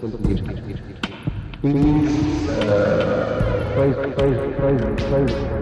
Please, uh, praise, praise, praise, praise.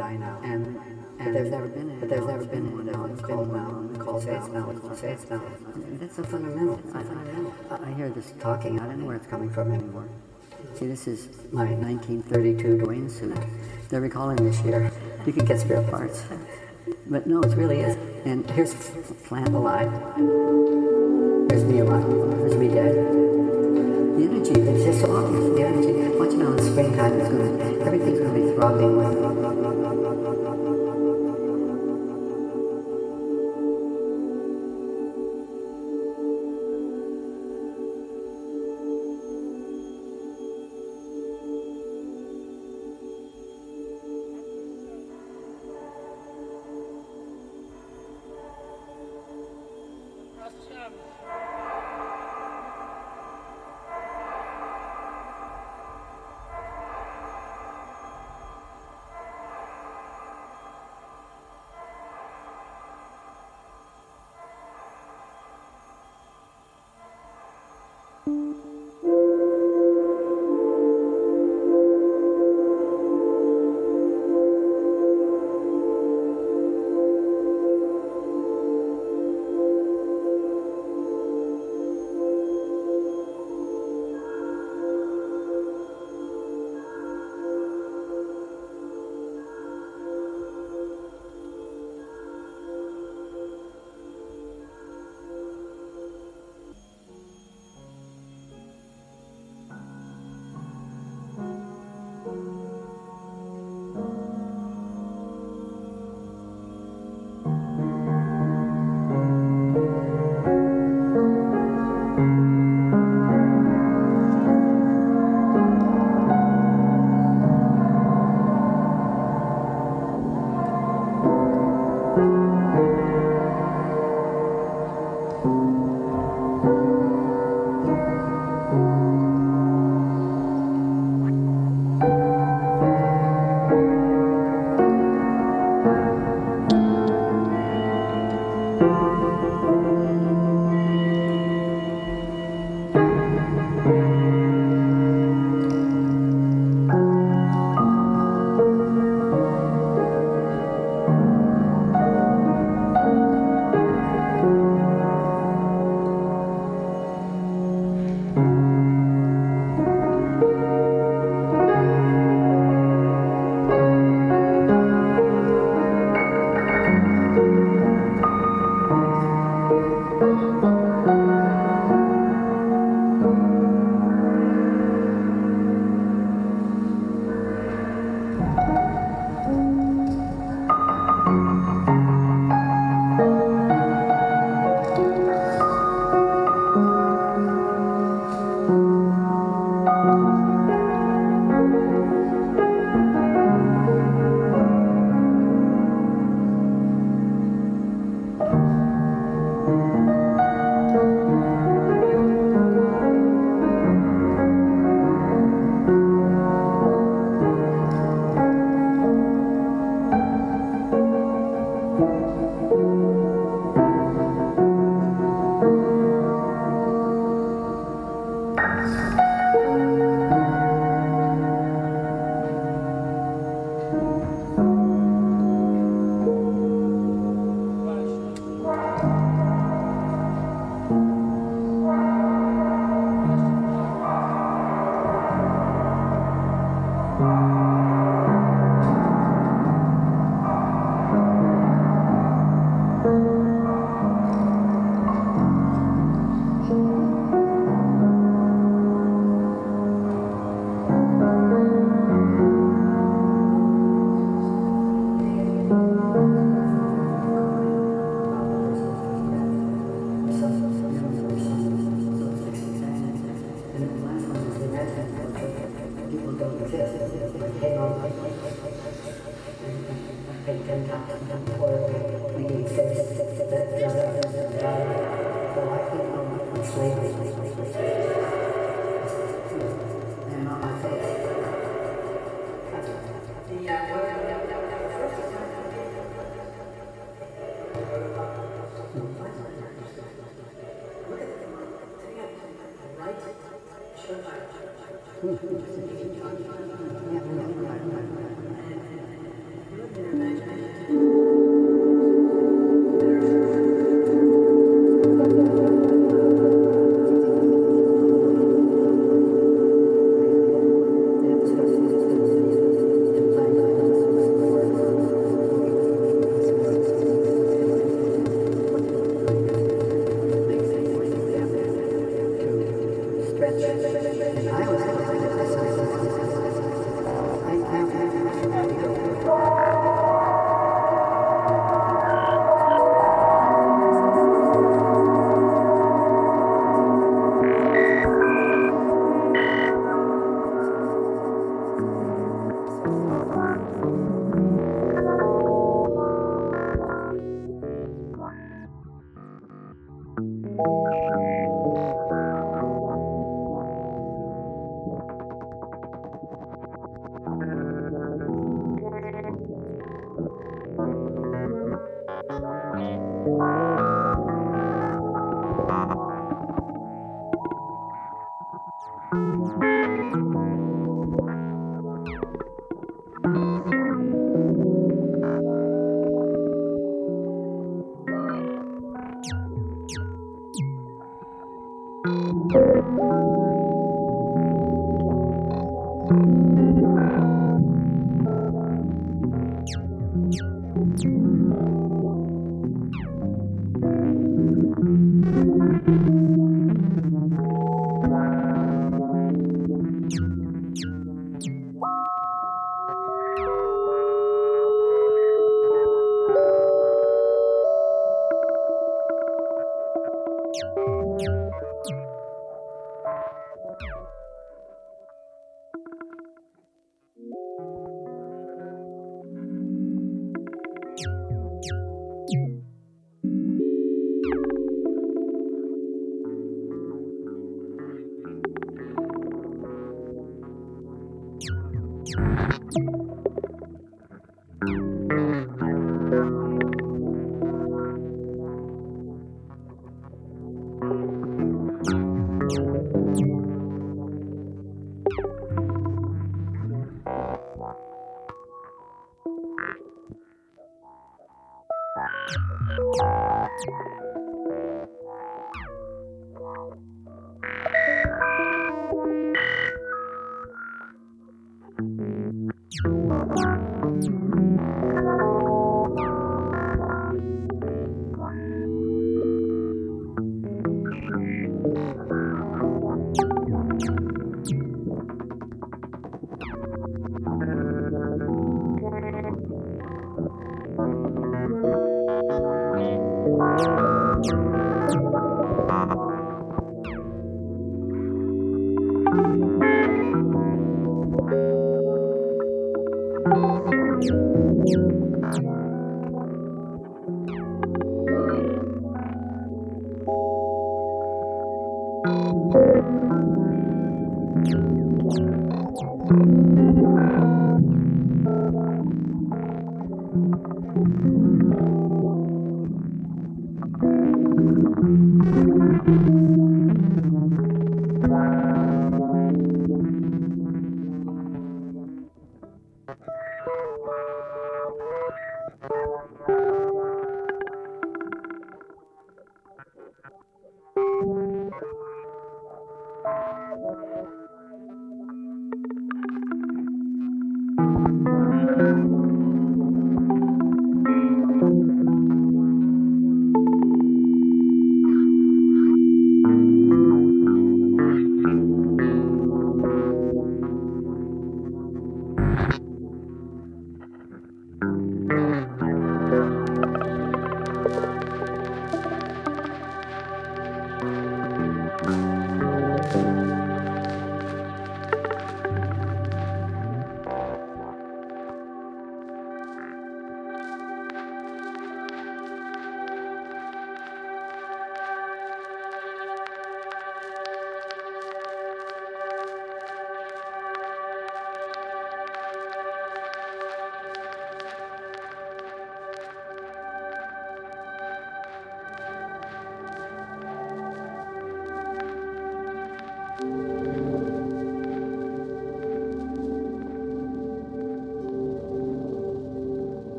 And, and there's never been but there's never been one now. It's called mountain, called face mountain, called face. It's a fundamental. It's a fundamental. I hear this talking. I don't know where it's coming from anymore. See, this is my 1932 Dwayne suit. They're recalling this year. You can get spare parts. But no, it really is. And here's plant alive. Here's me alive. Here's me dead. The energy, it's just so obvious. The energy. Watch it now in springtime. It's going to, everything's running with you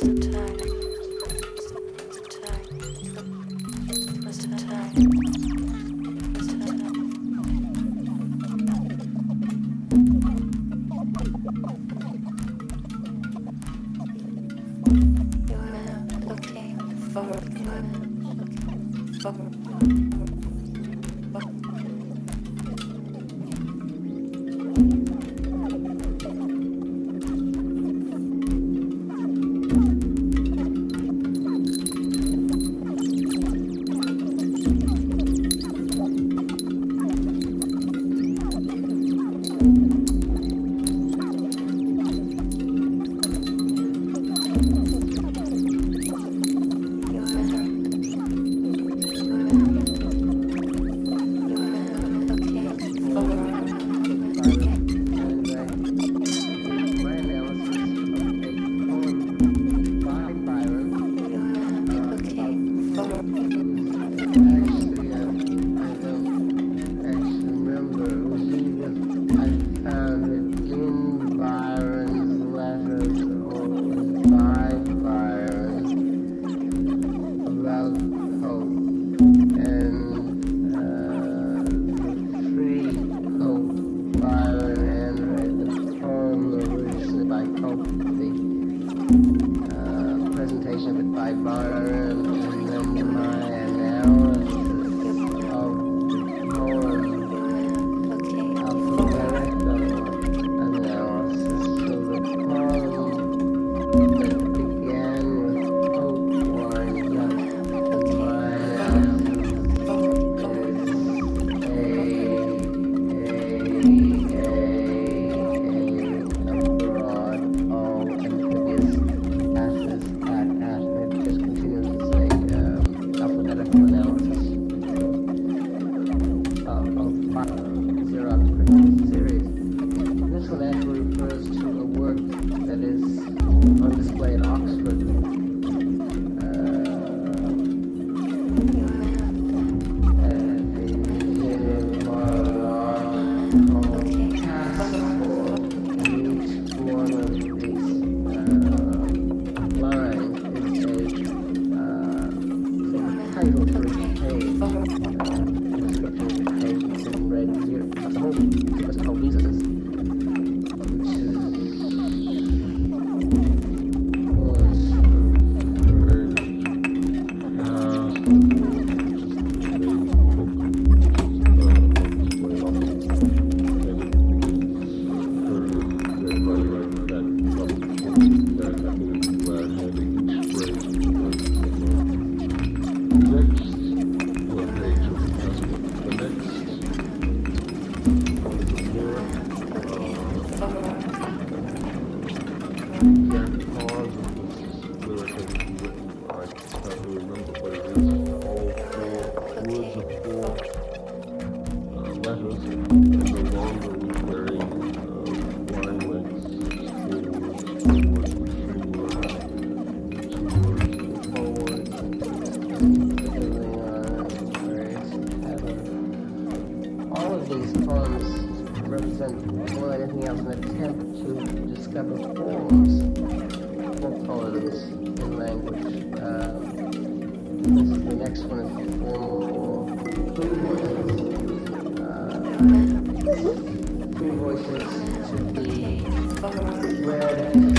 Sometimes. tolerance in language. Um, this is the next one is formal or uh, two voices. Uh, voices to be read.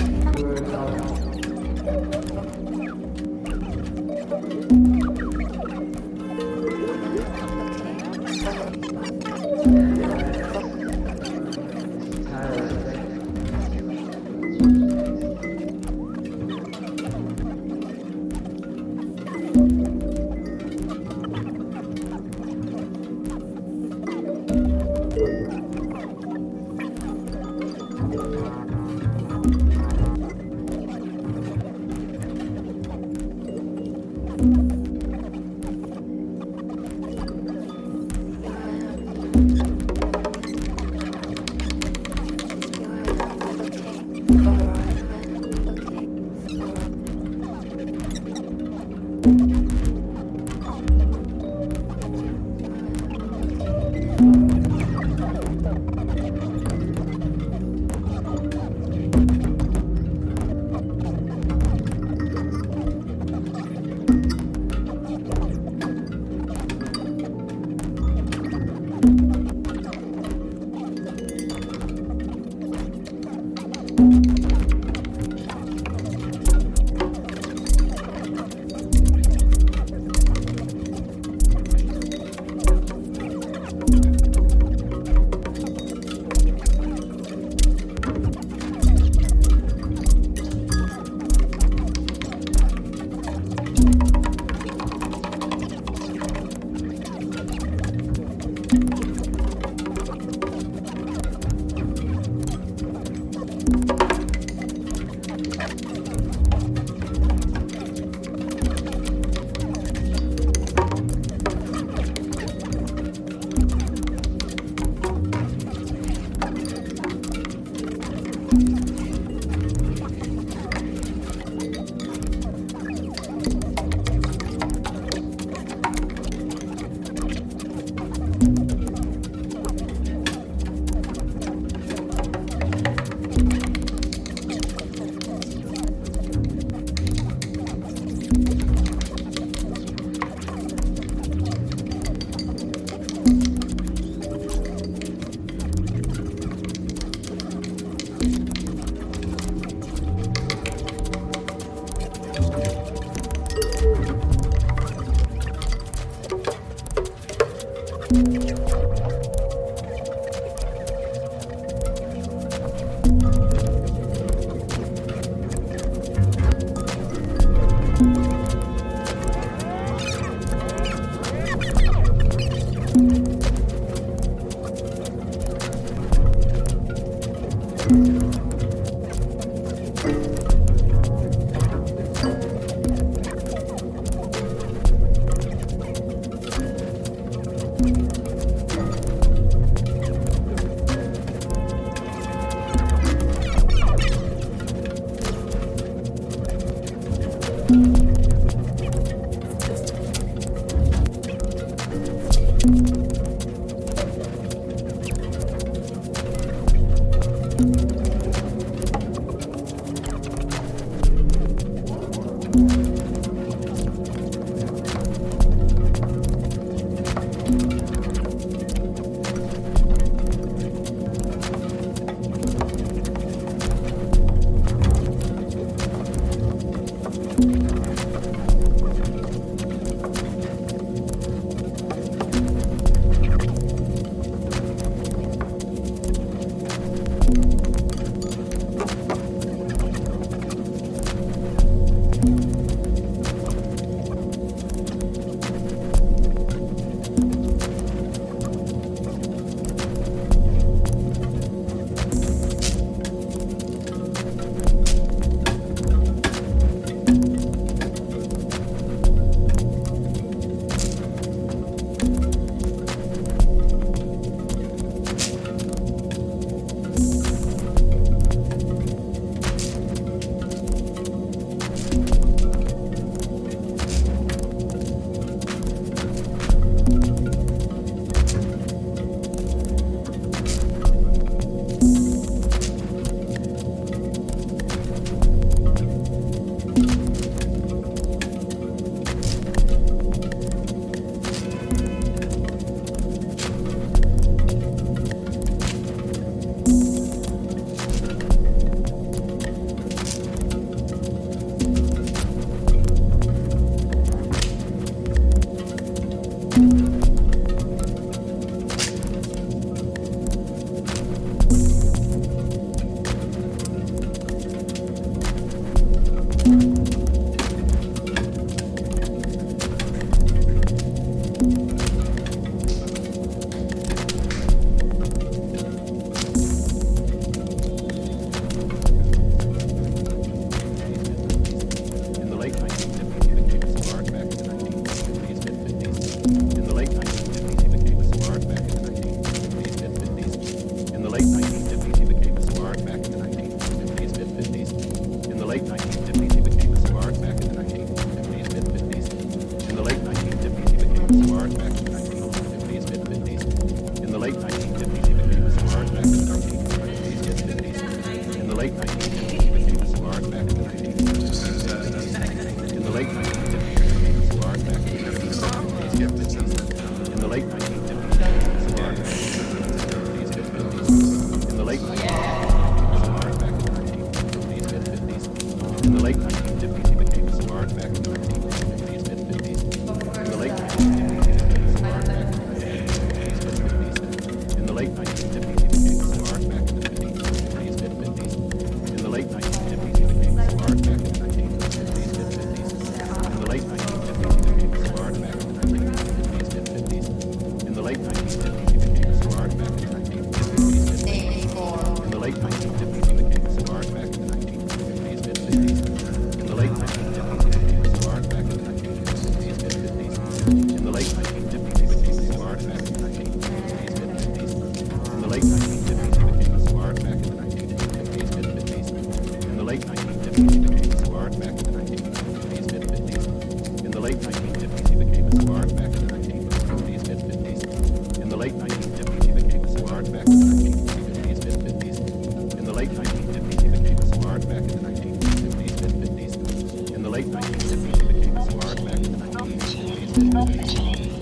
late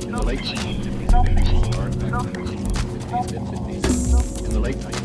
the late 1950s, the the the late the late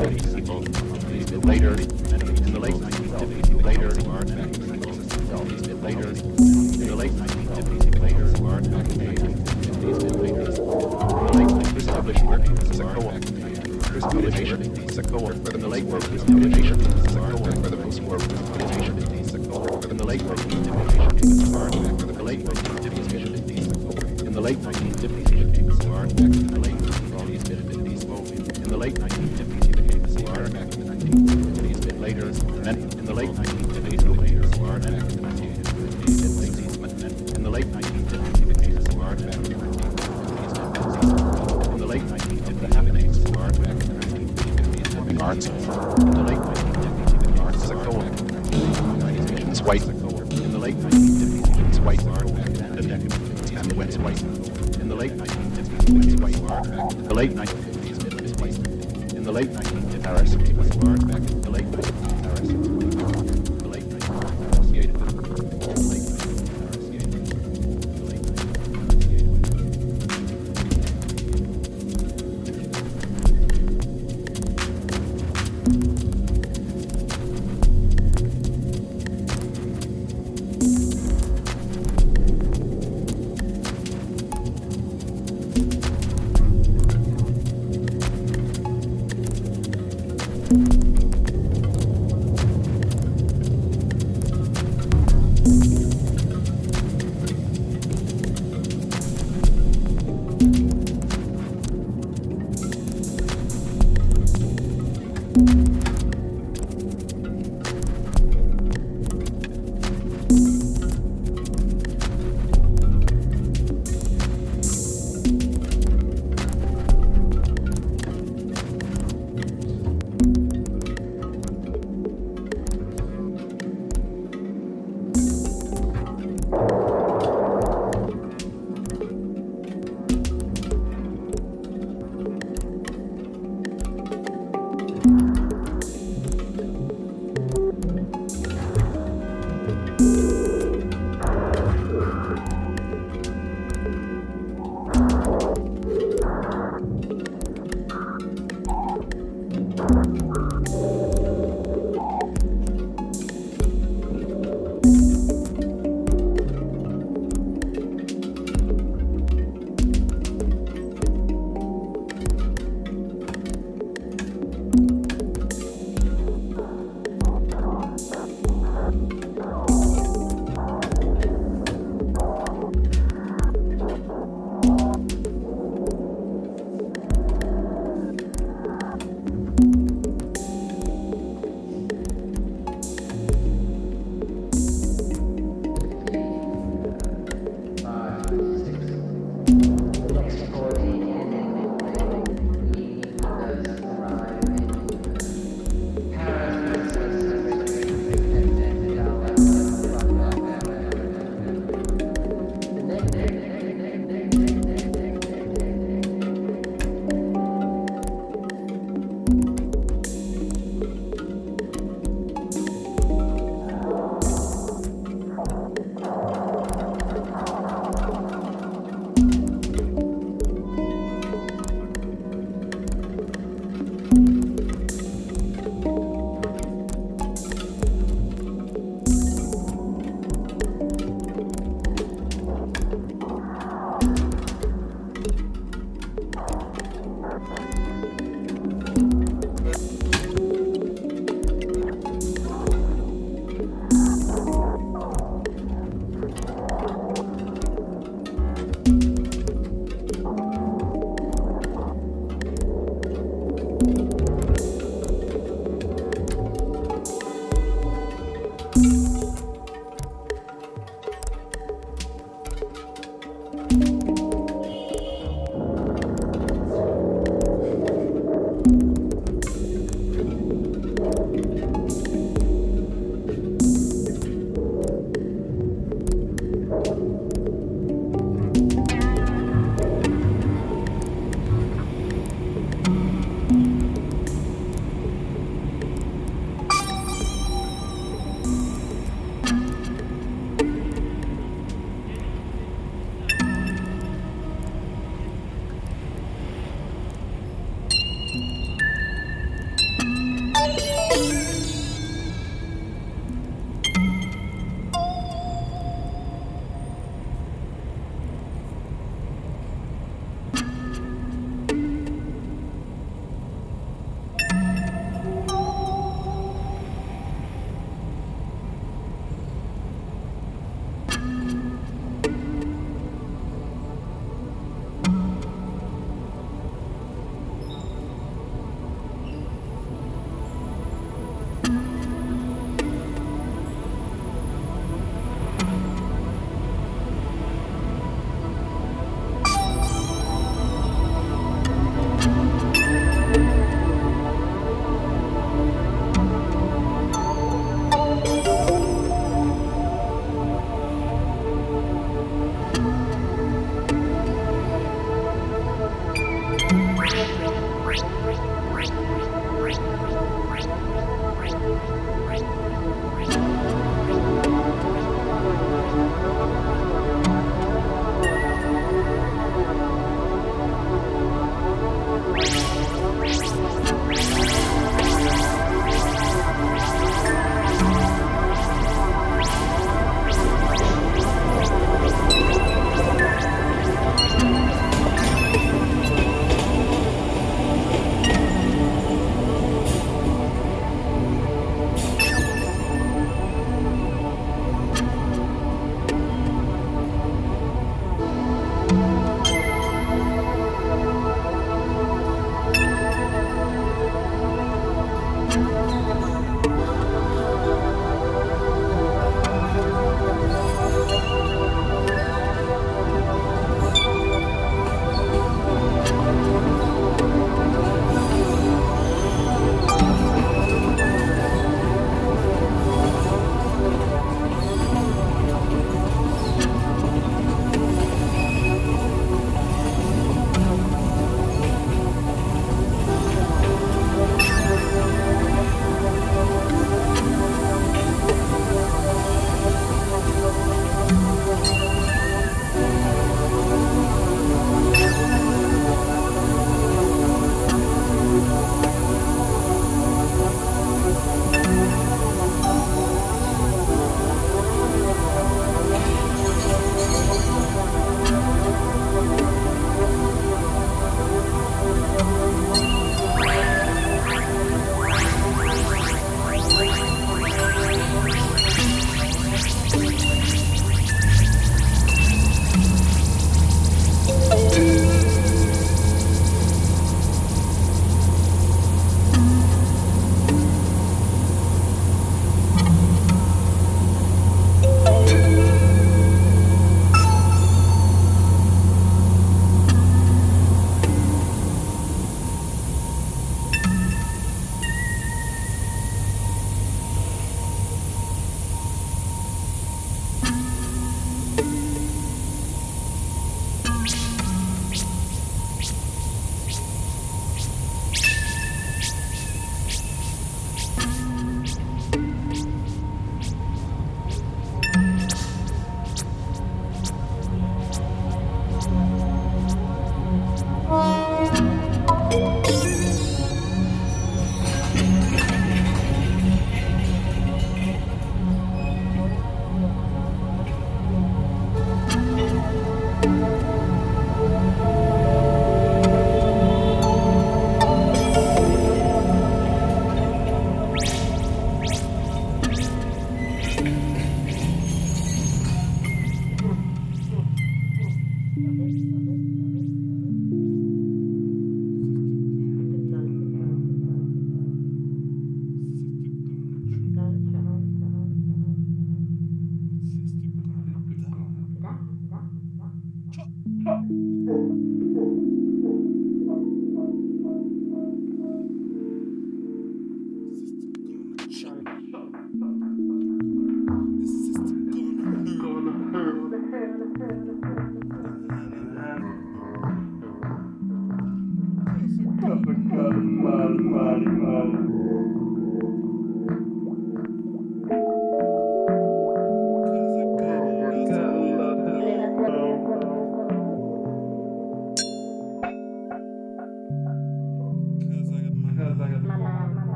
1970s, people, later, in the late 1970s, later, later, in the late 1950s, later, later, established work as a co-op. Chris Coalition is a co-op for the late work. Chris Coalition is a co-op for the post-war. Chris Coalition is a co-op for the late work. Chris Coalition is a co-op for the late work in the late 1950s, it became a smart, in the late 1950s, in the late 1950s.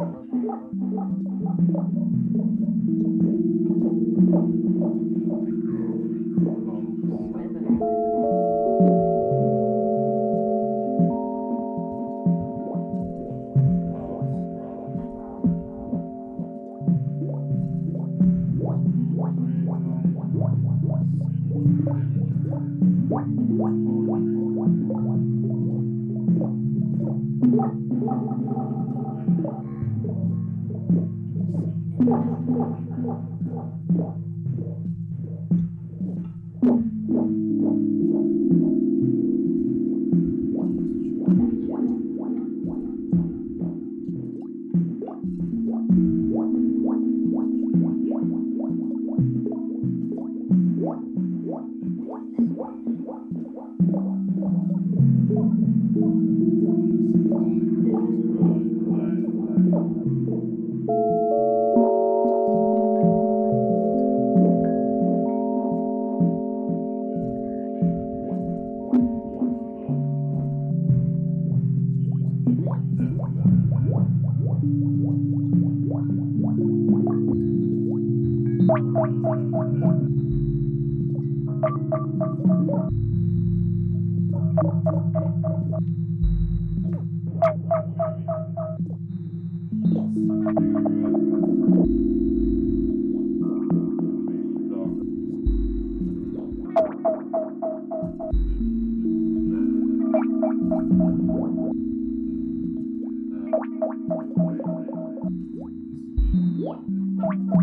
Thank you.